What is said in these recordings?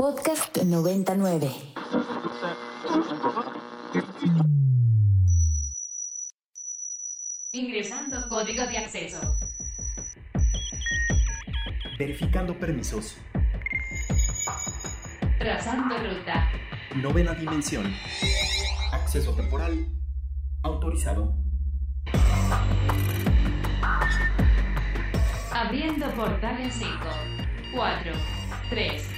Podcast 99. Ingresando código de acceso. Verificando permisos. Trazando ruta. Novena dimensión. Acceso temporal. Autorizado. Abriendo portal en 5, 4, 3,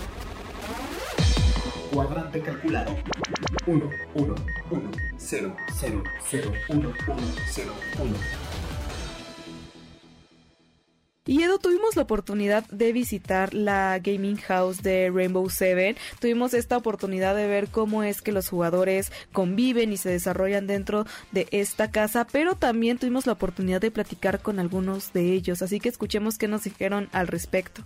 Cuadrante calculado. 1, 1, 1, 0, 0, 0, 1, 1, 0, 1. Y Edu, tuvimos la oportunidad de visitar la gaming house de Rainbow Seven. Tuvimos esta oportunidad de ver cómo es que los jugadores conviven y se desarrollan dentro de esta casa, pero también tuvimos la oportunidad de platicar con algunos de ellos. Así que escuchemos qué nos dijeron al respecto.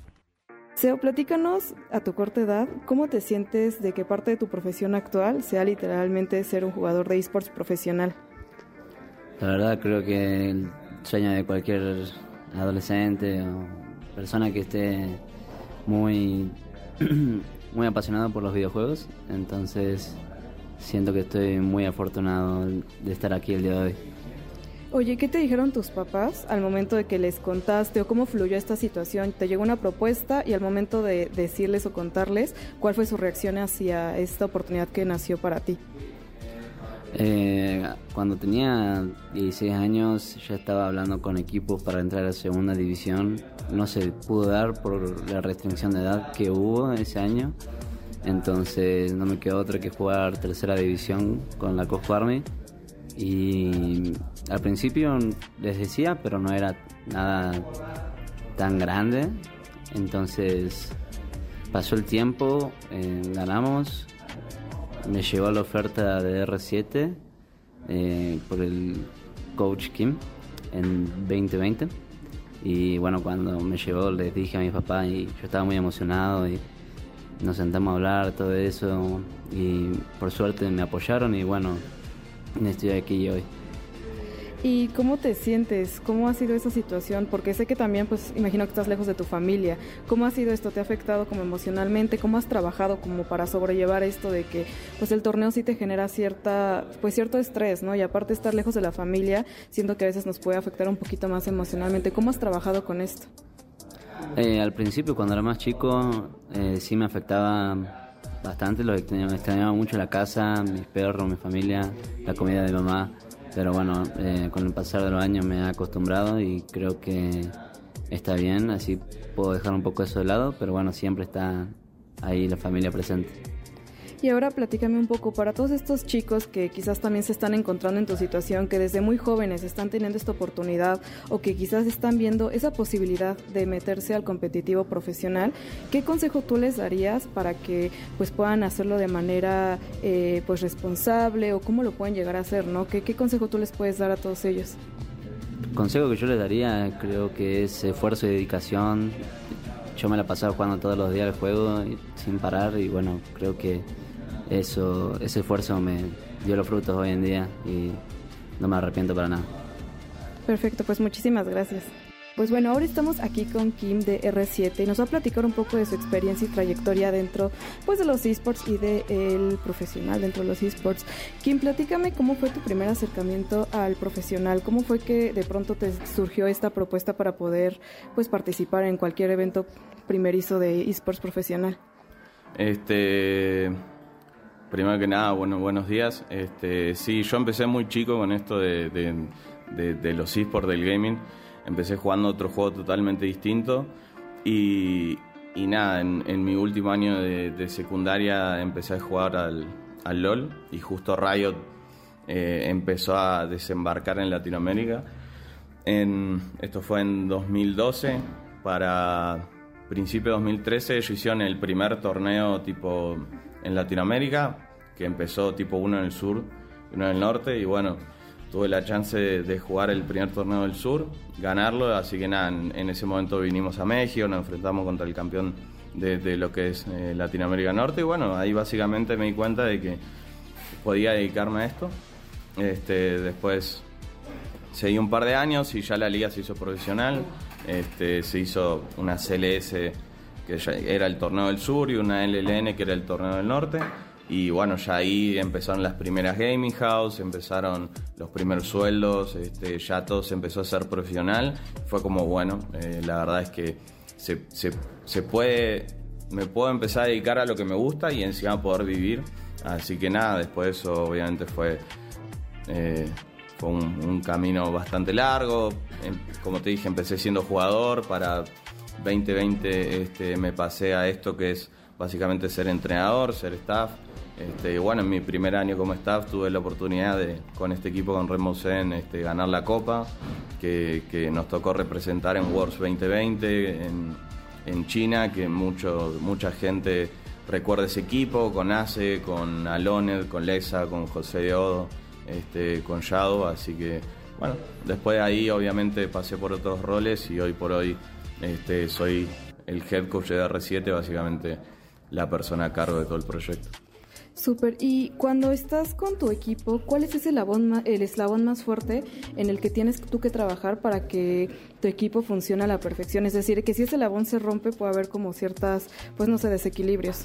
Seo, platícanos a tu corta edad, ¿cómo te sientes de que parte de tu profesión actual sea literalmente ser un jugador de esports profesional? La verdad creo que el sueño de cualquier adolescente o persona que esté muy, muy apasionado por los videojuegos, entonces siento que estoy muy afortunado de estar aquí el día de hoy. Oye, ¿qué te dijeron tus papás al momento de que les contaste o cómo fluyó esta situación? ¿Te llegó una propuesta y al momento de decirles o contarles, cuál fue su reacción hacia esta oportunidad que nació para ti? Eh, cuando tenía 16 años ya estaba hablando con equipos para entrar a segunda división. No se pudo dar por la restricción de edad que hubo ese año. Entonces no me quedó otra que jugar tercera división con la Cosco Army. Y al principio les decía, pero no era nada tan grande. Entonces pasó el tiempo, eh, ganamos, me llegó la oferta de R7 eh, por el coach Kim en 2020 y bueno cuando me llegó les dije a mi papá y yo estaba muy emocionado y nos sentamos a hablar todo eso. Y por suerte me apoyaron y bueno estoy aquí hoy. ¿Y cómo te sientes? ¿Cómo ha sido esa situación? Porque sé que también, pues, imagino que estás lejos de tu familia. ¿Cómo ha sido esto? ¿Te ha afectado como emocionalmente? ¿Cómo has trabajado como para sobrellevar esto de que, pues, el torneo sí te genera cierta, pues, cierto estrés, ¿no? Y aparte estar lejos de la familia, siento que a veces nos puede afectar un poquito más emocionalmente. ¿Cómo has trabajado con esto? Eh, al principio, cuando era más chico, eh, sí me afectaba bastante. Lo extrañaba, extrañaba mucho la casa, mis perros, mi familia, la comida de mamá. Pero bueno, eh, con el pasar de los años me he acostumbrado y creo que está bien, así puedo dejar un poco eso de lado, pero bueno, siempre está ahí la familia presente. Y ahora platícame un poco para todos estos chicos que quizás también se están encontrando en tu situación, que desde muy jóvenes están teniendo esta oportunidad o que quizás están viendo esa posibilidad de meterse al competitivo profesional, ¿qué consejo tú les darías para que pues puedan hacerlo de manera eh, pues responsable o cómo lo pueden llegar a hacer, ¿no? ¿Qué, ¿Qué consejo tú les puedes dar a todos ellos? El consejo que yo les daría creo que es esfuerzo y dedicación. Yo me la pasaba jugando todos los días el juego sin parar y bueno, creo que eso, ese esfuerzo me dio los frutos hoy en día y no me arrepiento para nada. Perfecto, pues muchísimas gracias. Pues bueno, ahora estamos aquí con Kim de R7 y nos va a platicar un poco de su experiencia y trayectoria dentro pues de los esports y de el profesional dentro de los esports. Kim, platícame cómo fue tu primer acercamiento al profesional, cómo fue que de pronto te surgió esta propuesta para poder pues participar en cualquier evento primerizo de esports profesional. Este, primero que nada, bueno, buenos días. Este, sí, yo empecé muy chico con esto de, de, de, de los esports del gaming. Empecé jugando otro juego totalmente distinto y, y nada, en, mi último año de, secundaria empecé a jugar al, al LOL y justo Riot eh, empezó a desembarcar en Latinoamérica. Esto fue en 2012, para principio de 2013 ellos hicieron el primer torneo tipo en Latinoamérica, que empezó tipo uno en el sur y uno en el norte, y bueno, tuve la chance de, jugar el primer torneo del sur, ganarlo, así que nada, en, ese momento vinimos a México, nos enfrentamos contra el campeón de, lo que es eh, Latinoamérica Norte, y bueno, ahí básicamente me di cuenta de que podía dedicarme a esto. Este, después seguí un par de años y ya la liga se hizo profesional. Este, se hizo una CLS que era el torneo del sur y una LLN que era el torneo del norte. Y bueno, ya ahí empezaron las primeras gaming house, empezaron los primeros sueldos, este, ya todo se empezó a ser profesional. Fue como, bueno, eh, la verdad es que se, se, puede, me puedo empezar a dedicar a lo que me gusta y encima poder vivir. Así que nada, después eso obviamente fue, eh, fue un, un, camino bastante largo. Em, como te dije, empecé siendo jugador, para 2020 este, me pasé a esto que es básicamente ser entrenador, ser staff. Este, bueno, en mi primer año como staff tuve la oportunidad de, con este equipo, con Remo Zen, este, ganar la Copa, que, nos tocó representar en Worlds 2020 en, China, que mucho, mucha gente recuerda ese equipo, con Ace, con Aloned, con Lesa, con José de Odo, este, con Shadow, así que bueno, después de ahí obviamente pasé por otros roles y hoy por hoy este, soy el head coach de R7, básicamente la persona a cargo de todo el proyecto. Súper. Y cuando estás con tu equipo, ¿cuál es ese el eslabón más fuerte en el que tienes tú que trabajar para que tu equipo funcione a la perfección? Es decir, que si ese eslabón se rompe puede haber como ciertas, pues no sé, desequilibrios.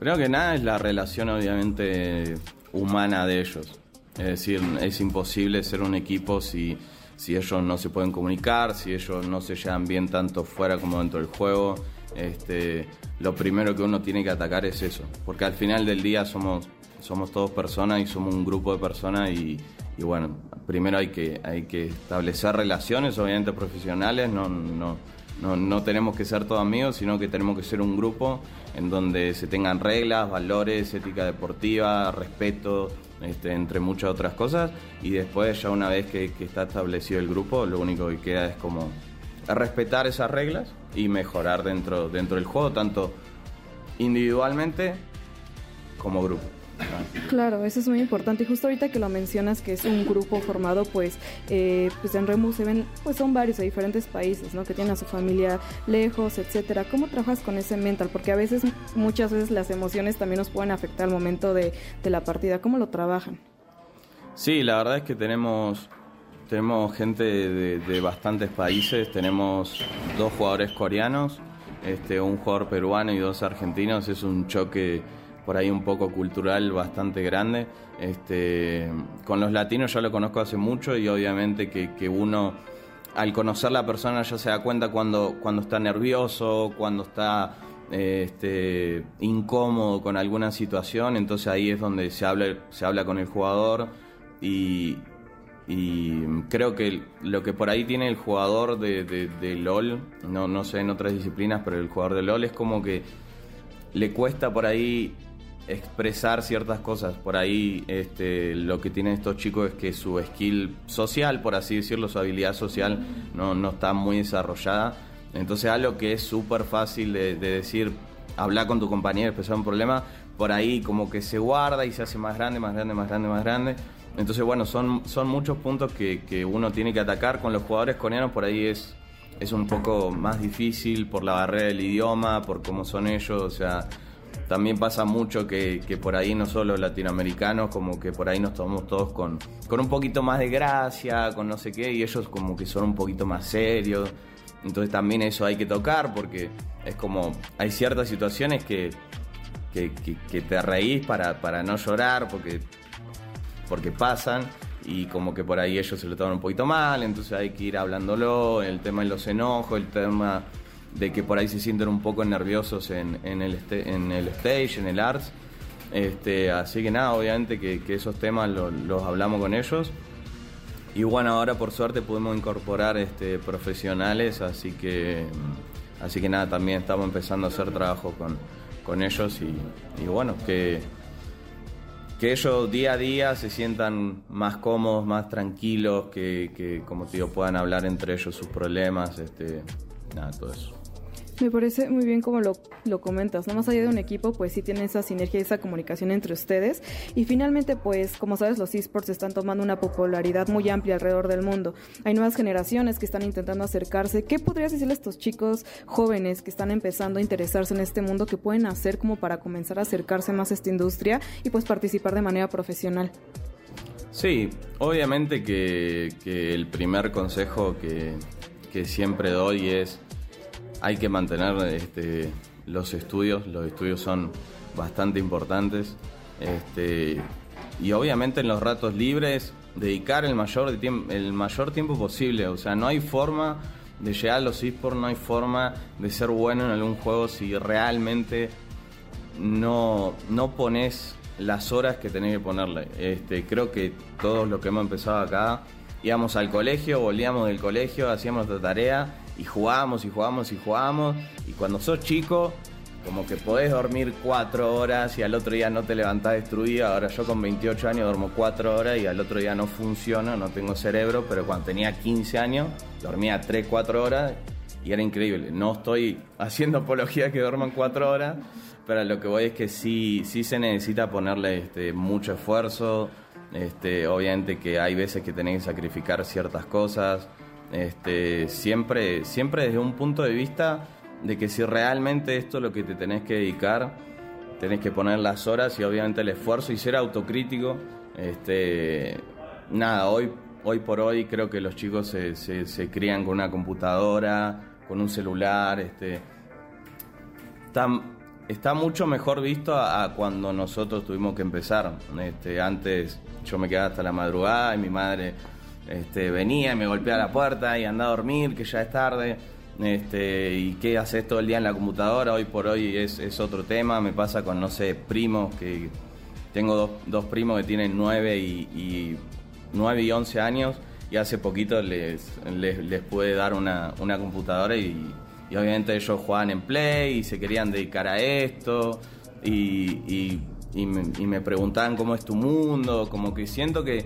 Creo que nada es la relación obviamente humana de ellos. Es decir, es imposible ser un equipo si, si ellos no se pueden comunicar, si ellos no se llevan bien tanto fuera como dentro del juego este, lo primero que uno tiene que atacar es eso, porque al final del día somos, somos todos personas y somos un grupo de personas y, bueno, primero hay que, hay que establecer relaciones, obviamente profesionales, no, no, no, no, tenemos que ser todos amigos, sino que tenemos que ser un grupo en donde se tengan reglas, valores, ética deportiva, respeto, este, entre muchas otras cosas, y después ya una vez que, que está establecido el grupo, lo único que queda es como respetar esas reglas y mejorar dentro, dentro del juego, tanto individualmente como grupo. Claro, eso es muy importante. Y justo ahorita que lo mencionas, que es un grupo formado, pues, eh, pues en Remu se ven, pues son varios de diferentes países, ¿no? Que tienen a su familia lejos, etcétera. ¿Cómo trabajas con ese mental? Porque a veces, muchas veces las emociones también nos pueden afectar al momento de, de la partida. ¿Cómo lo trabajan? Sí, la verdad es que tenemos tenemos gente de, bastantes países, tenemos dos jugadores coreanos, este, un jugador peruano y dos argentinos, es un choque por ahí un poco cultural bastante grande. Este, con los latinos ya lo conozco hace mucho y obviamente que, uno al conocer la persona ya se da cuenta cuando, cuando está nervioso, cuando está este, incómodo con alguna situación, entonces ahí es donde se habla, se habla con el jugador y, y creo que lo que por ahí tiene el jugador de, de, LOL, no, no sé en otras disciplinas, pero el jugador de LOL es como que le cuesta por ahí expresar ciertas cosas. Por ahí este, lo que tienen estos chicos es que su skill social, por así decirlo, su habilidad social no, no está muy desarrollada. Entonces algo que es súper fácil de, de, decir, hablar con tu compañero, expresar un problema, por ahí como que se guarda y se hace más grande, más grande, más grande, más grande. Entonces, bueno, son, son muchos puntos que, uno tiene que atacar. Con los jugadores coreanos por ahí es, es un poco más difícil por la barrera del idioma, por cómo son ellos. O sea, también pasa mucho que, por ahí no solo latinoamericanos, como que por ahí nos tomamos todos con, con un poquito más de gracia, con no sé qué, y ellos como que son un poquito más serios. Entonces también eso hay que tocar porque es como, hay ciertas situaciones que, que, que te reís para, para no llorar, porque porque pasan y como que por ahí ellos se lo toman un poquito mal, entonces hay que ir hablándolo, el tema de los enojos, el tema de que por ahí se sienten un poco nerviosos en, en, el, en el stage, en el arts. Este, así que nada, obviamente que, esos temas los hablamos con ellos. Y bueno, ahora por suerte pudimos incorporar este, profesionales, así que, así que nada, también estamos empezando a hacer trabajo con, con ellos y bueno, que que ellos día a día se sientan más cómodos, más tranquilos, que, como te digo, puedan hablar entre ellos sus problemas, este, nada, todo eso. Me parece muy bien como lo, comentas, ¿no? Más allá de un equipo, pues sí tiene esa sinergia y esa comunicación entre ustedes. Y finalmente, pues, como sabes, los esports están tomando una popularidad muy amplia alrededor del mundo. Hay nuevas generaciones que están intentando acercarse. ¿Qué podrías decirle a estos chicos jóvenes que están empezando a interesarse en este mundo que pueden hacer como para comenzar a acercarse más a esta industria y pues participar de manera profesional? Sí, obviamente que, el primer consejo que siempre doy es hay que mantener este, los estudios, los estudios son bastante importantes. Este, y obviamente en los ratos libres dedicar el mayor, el mayor tiempo posible. O sea, no hay forma de llegar a los esports, no hay forma de ser bueno en algún juego si realmente no, no pones las horas que tenés que ponerle. Este, creo que todos los que hemos empezado acá íbamos al colegio, volvíamos del colegio, hacíamos nuestra tarea y jugábamos y jugábamos y jugábamos. Y cuando sos chico, como que podés dormir cuatro horas y al otro día no te levantás destruido. Ahora yo con 28 años duermo cuatro horas y al otro día no funciona, no tengo cerebro, pero cuando tenía 15 años dormía 3, 4 horas y era increíble. No estoy haciendo apología que duerman cuatro horas, pero lo que voy es que sí, sí se necesita ponerle este, mucho esfuerzo. Este, obviamente que hay veces que tenés que sacrificar ciertas cosas. Este, siempre, siempre desde un punto de vista de que si realmente esto es lo que te tenés que dedicar, tenés que poner las horas y obviamente el esfuerzo y ser autocrítico. Este, nada, hoy, hoy por hoy creo que los chicos se, se, crían con una computadora, con un celular. Este, está, está mucho mejor visto a, cuando nosotros tuvimos que empezar. Este, antes yo me quedaba hasta la madrugada y mi madre este, venía y me golpeaba la puerta y andaba a dormir, que ya es tarde. Este, y qué haces todo el día en la computadora, hoy por hoy es, otro tema, me pasa con, no sé, primos, que tengo dos, primos que tienen 9 y, 9 y 11 años y hace poquito les, les, pude dar una, computadora y, obviamente ellos jugaban en Play y se querían dedicar a esto y, y me preguntaban cómo es tu mundo, como que siento que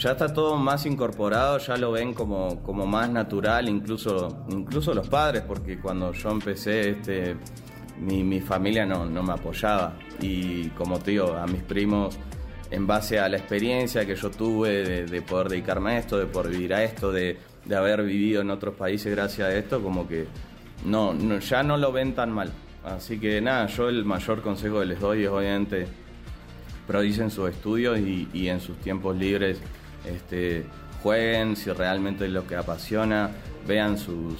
ya está todo más incorporado, ya lo ven como, como más natural, incluso, incluso los padres, porque cuando yo empecé, este, mi, mi familia no, no, me apoyaba. Y como te digo, a mis primos, en base a la experiencia que yo tuve de, poder dedicarme a esto, de poder vivir a esto, de, de, haber vivido en otros países gracias a esto, como que no, ya no lo ven tan mal. Así que nada, yo el mayor consejo que les doy es obviamente prodicen sus estudios y, y en sus tiempos libres este, jueguen si realmente es lo que apasiona, vean sus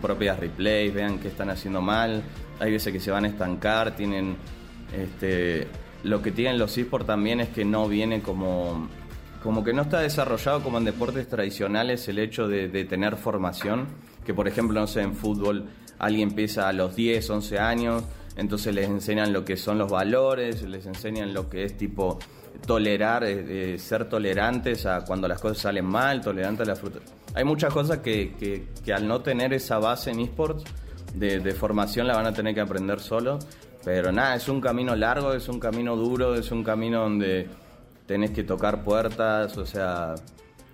propias replays, vean qué están haciendo mal. Hay veces que se van a estancar, tienen este, lo que tienen los esports también es que no viene como como que no está desarrollado como en deportes tradicionales el hecho de, de, tener formación, que por ejemplo, no sé, en fútbol alguien empieza a los 10, 11 años, entonces les enseñan lo que son los valores, les enseñan lo que es tipo tolerar, eh, ser tolerantes a cuando las cosas salen mal, tolerantes a la fruta. Hay muchas cosas que, que, al no tener esa base en esports de, formación la van a tener que aprender solo. Pero nada, es un camino largo, es un camino duro, es un camino donde tenés que tocar puertas, o sea,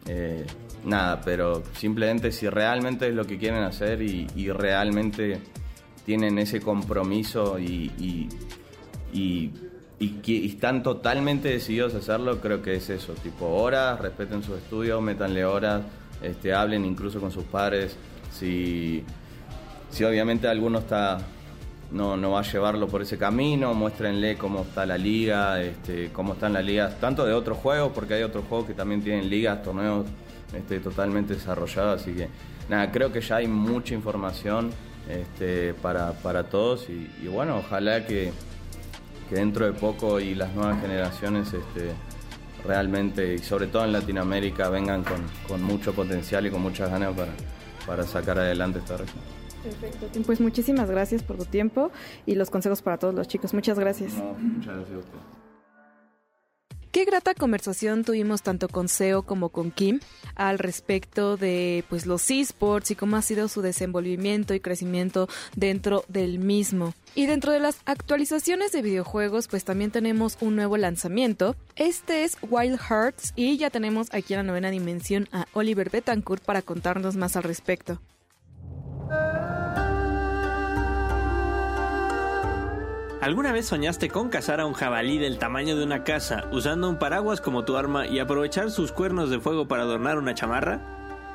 eh, nada, pero simplemente si realmente es lo que quieren hacer y, realmente tienen ese compromiso y que están totalmente decididos a hacerlo, creo que es eso, tipo horas, respeten sus estudios, métanle horas, este, hablen incluso con sus padres, si, si obviamente alguno está no, no va a llevarlo por ese camino, muéstrenle cómo está la liga, este, cómo están las ligas, tanto de otros juegos, porque hay otros juegos que también tienen ligas, torneos este, totalmente desarrollados, así que nada, creo que ya hay mucha información este, para, para todos y, y bueno, ojalá que que dentro de poco y las nuevas generaciones este, realmente, y sobre todo en Latinoamérica, vengan con, mucho potencial y con muchas ganas para, para sacar adelante esta región. Perfecto, pues muchísimas gracias por tu tiempo y los consejos para todos los chicos. Muchas gracias. muchas gracias a usted. Qué grata conversación tuvimos tanto con Seo como con Kim al respecto de pues los esports y cómo ha sido su desenvolvimiento y crecimiento dentro del mismo. Y dentro de las actualizaciones de videojuegos, pues también tenemos un nuevo lanzamiento. Este es Wild Hearts y ya tenemos aquí en la novena dimensión a Oliver Betancourt para contarnos más al respecto. ¿Alguna vez soñaste con cazar a un jabalí del tamaño de una casa, usando un paraguas como tu arma y aprovechar sus cuernos de fuego para adornar una chamarra?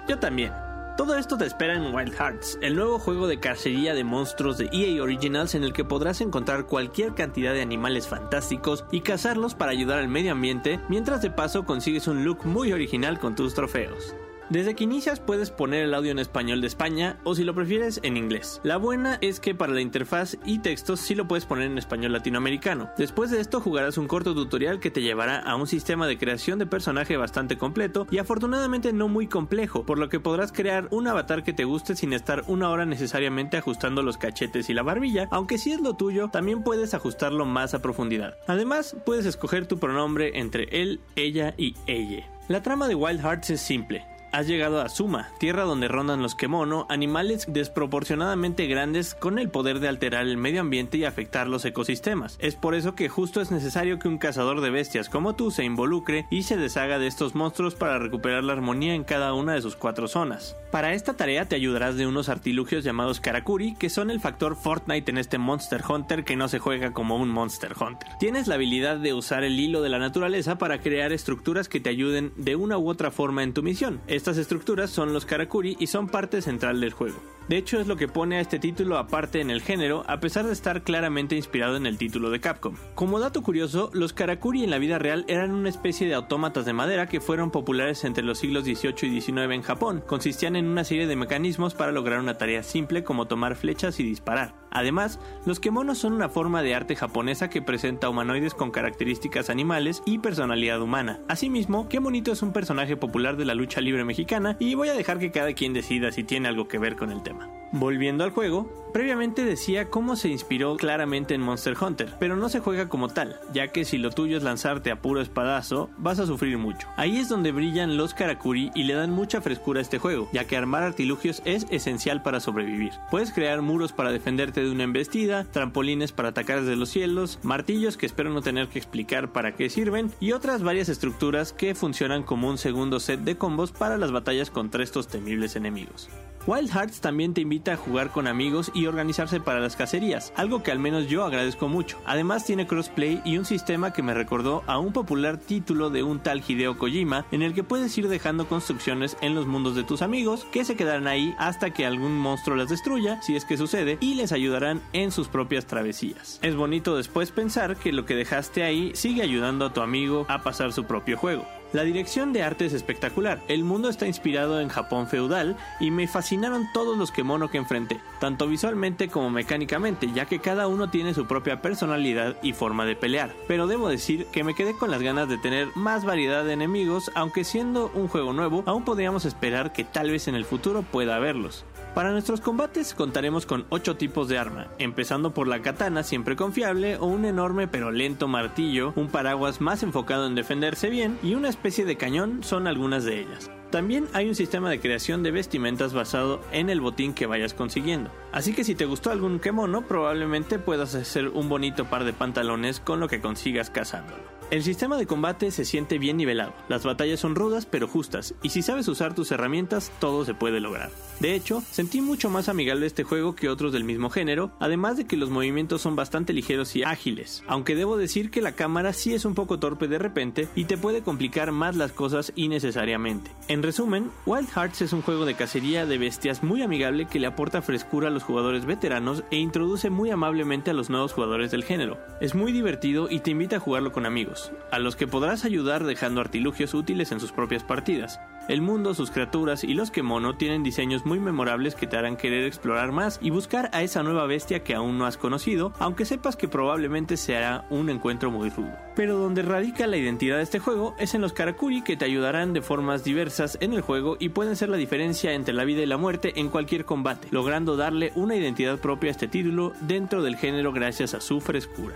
Yo también. Todo esto te espera en Wild Hearts, el nuevo juego de cacería de monstruos de EA Originals en el que podrás encontrar cualquier cantidad de animales fantásticos y cazarlos para ayudar al medio ambiente, mientras de paso consigues un look muy original con tus trofeos. Desde que inicias puedes poner el audio en español de España o si lo prefieres en inglés. La buena es que para la interfaz y textos sí lo puedes poner en español latinoamericano. Después de esto jugarás un corto tutorial que te llevará a un sistema de creación de personaje bastante completo y afortunadamente no muy complejo, por lo que podrás crear un avatar que te guste sin estar una hora necesariamente ajustando los cachetes y la barbilla, aunque si es lo tuyo, también puedes ajustarlo más a profundidad. Además, puedes escoger tu pronombre entre él, ella y ella. La trama de Wild Hearts es simple. Has llegado a Suma, tierra donde rondan los kemono, animales desproporcionadamente grandes con el poder de alterar el medio ambiente y afectar los ecosistemas. Es por eso que justo es necesario que un cazador de bestias como tú se involucre y se deshaga de estos monstruos para recuperar la armonía en cada una de sus cuatro zonas. Para esta tarea te ayudarás de unos artilugios llamados Karakuri, que son el factor Fortnite en este Monster Hunter que no se juega como un Monster Hunter. Tienes la habilidad de usar el hilo de la naturaleza para crear estructuras que te ayuden de una u otra forma en tu misión. Estas estructuras son los Karakuri y son parte central del juego. De hecho es lo que pone a este título aparte en el género, a pesar de estar claramente inspirado en el título de Capcom. Como dato curioso, los Karakuri en la vida real eran una especie de autómatas de madera que fueron populares entre los siglos XVIII y XIX en Japón. Consistían en una serie de mecanismos para lograr una tarea simple como tomar flechas y disparar. Además, los kemonos son una forma de arte japonesa que presenta humanoides con características animales y personalidad humana. Asimismo, Kemonito es un personaje popular de la lucha libre mexicana y voy a dejar que cada quien decida si tiene algo que ver con el tema. Volviendo al juego, previamente decía cómo se inspiró claramente en Monster Hunter, pero no se juega como tal, ya que si lo tuyo es lanzarte a puro espadazo, vas a sufrir mucho. Ahí es donde brillan los Karakuri y le dan mucha frescura a este juego, ya que armar artilugios es esencial para sobrevivir. Puedes crear muros para defenderte de una embestida, trampolines para atacar desde los cielos, martillos que espero no tener que explicar para qué sirven, y otras varias estructuras que funcionan como un segundo set de combos para las batallas contra estos temibles enemigos. Wild Hearts también te invita a jugar con amigos y organizarse para las cacerías, algo que al menos yo agradezco mucho. Además tiene crossplay y un sistema que me recordó a un popular título de un tal Hideo Kojima en el que puedes ir dejando construcciones en los mundos de tus amigos que se quedarán ahí hasta que algún monstruo las destruya, si es que sucede, y les ayudarán en sus propias travesías. Es bonito después pensar que lo que dejaste ahí sigue ayudando a tu amigo a pasar su propio juego. La dirección de arte es espectacular. El mundo está inspirado en Japón feudal y me fascinaron todos los kemono que enfrenté, tanto visualmente como mecánicamente, ya que cada uno tiene su propia personalidad y forma de pelear. Pero debo decir que me quedé con las ganas de tener más variedad de enemigos, aunque siendo un juego nuevo, aún podríamos esperar que tal vez en el futuro pueda haberlos. Para nuestros combates contaremos con 8 tipos de arma, empezando por la katana siempre confiable o un enorme pero lento martillo, un paraguas más enfocado en defenderse bien y una especie de cañón son algunas de ellas. También hay un sistema de creación de vestimentas basado en el botín que vayas consiguiendo. Así que si te gustó algún kemono, probablemente puedas hacer un bonito par de pantalones con lo que consigas cazándolo. El sistema de combate se siente bien nivelado, las batallas son rudas pero justas, y si sabes usar tus herramientas, todo se puede lograr. De hecho, sentí mucho más amigable este juego que otros del mismo género, además de que los movimientos son bastante ligeros y ágiles, aunque debo decir que la cámara sí es un poco torpe de repente y te puede complicar más las cosas innecesariamente. En resumen, Wild Hearts es un juego de cacería de bestias muy amigable que le aporta frescura a los jugadores veteranos e introduce muy amablemente a los nuevos jugadores del género. Es muy divertido y te invita a jugarlo con amigos a los que podrás ayudar dejando artilugios útiles en sus propias partidas. El mundo, sus criaturas y los Kemono tienen diseños muy memorables que te harán querer explorar más y buscar a esa nueva bestia que aún no has conocido, aunque sepas que probablemente será un encuentro muy rudo. Pero donde radica la identidad de este juego es en los Karakuri que te ayudarán de formas diversas en el juego y pueden ser la diferencia entre la vida y la muerte en cualquier combate, logrando darle una identidad propia a este título dentro del género gracias a su frescura.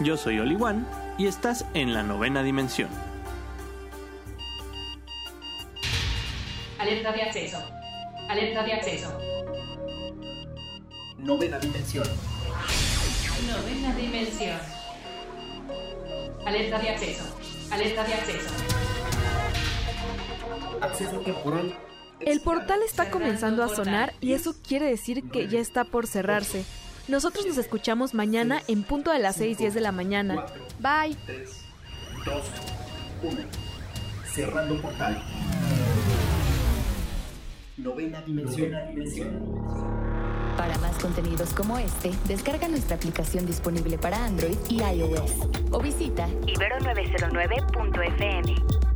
Yo soy Oliwan y estás en la novena dimensión. Alerta de acceso. Alerta de acceso. Novena dimensión. Novena dimensión. Alerta de acceso. Alerta de acceso. Acceso temporal. El portal está comenzando a sonar y eso quiere decir que ya está por cerrarse. Nosotros nos escuchamos mañana en punto de las 6, 10 de la mañana. Bye. 3, 2, 1. Cerrando portal. Novena dimensión. Para más contenidos como este, descarga nuestra aplicación disponible para Android y iOS o visita ibero909.fm.